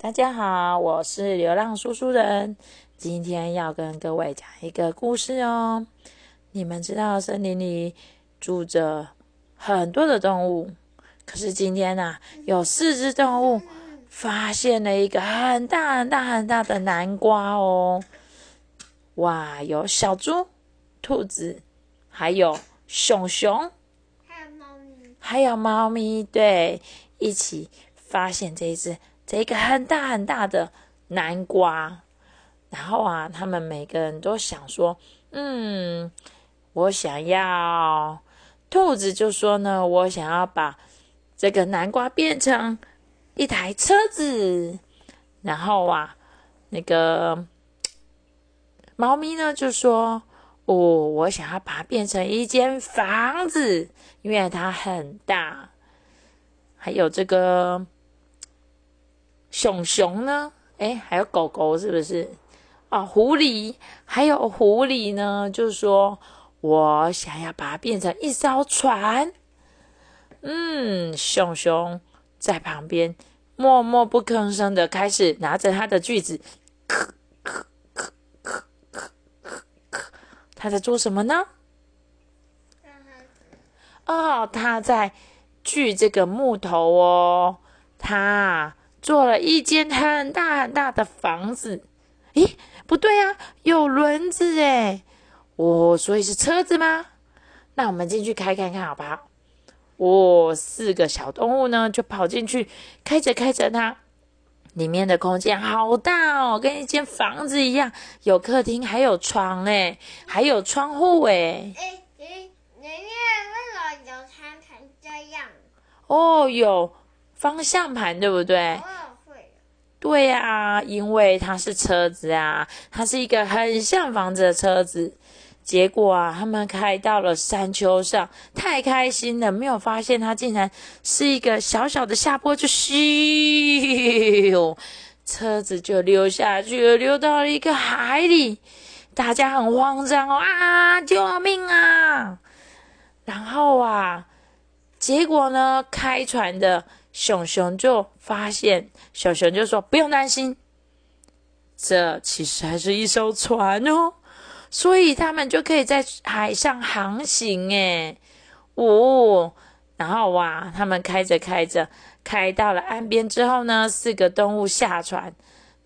大家好，我是流浪叔叔人，今天要跟各位讲一个故事哦。你们知道森林里住着很多的动物，可是今天呢，有四只动物发现了一个很大很大很大的南瓜哦。哇，有小猪、兔子，还有熊熊，还有猫咪，还有猫咪，对，一起发现这一只这个很大很大的南瓜。然后啊，他们每个人都想说，嗯，我想要。兔子就说呢，我想要把这个南瓜变成一台车子。然后啊，那个猫咪呢就说，哦，我想要把它变成一间房子，因为它很大。还有这个熊熊呢，哎，还有狗狗是不是？啊，狐狸，还有狐狸呢，就说我想要把它变成一艘船。嗯，熊熊在旁边默默不吭声的开始拿着他的锯子，咳咳咳咳咳咳咳，他在做什么呢？哦，他在锯这个木头哦，他做了一间很大很大的房子。咦，不对啊，有轮子诶，哦，所以是车子吗？那我们进去开看看好不好？哦，四个小动物呢就跑进去，开着开着它。里面的空间好大哦，跟一间房子一样，有客厅，还有床诶，还有窗户诶。哎哎，爷爷为什么有餐成这样？哦，有方向盘，对不对？对呀、因为它是车子啊，它是一个很像房子的车子。结果啊，他们开到了山丘上，太开心了，没有发现它竟然是一个小小的下坡，就咻，车子就溜下去了，溜到了一个海里。大家很慌张哦，啊，救命啊！然后啊，结果呢，开船的熊熊就发现，熊熊就说：“不用担心，这其实还是一艘船哦，所以他们就可以在海上航行。”诶，哦，然后哇，他们开着开着，开到了岸边之后呢，四个动物下船，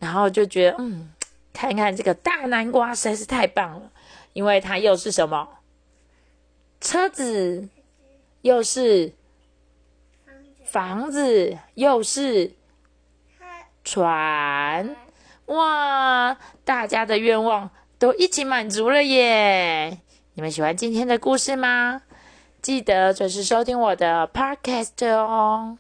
然后就觉得，嗯，看看这个大南瓜实在是太棒了，因为它又是什么车子，又是。房子又是船，哇！大家的愿望都一起满足了耶！你们喜欢今天的故事吗？记得准时收听我的 podcast 哦。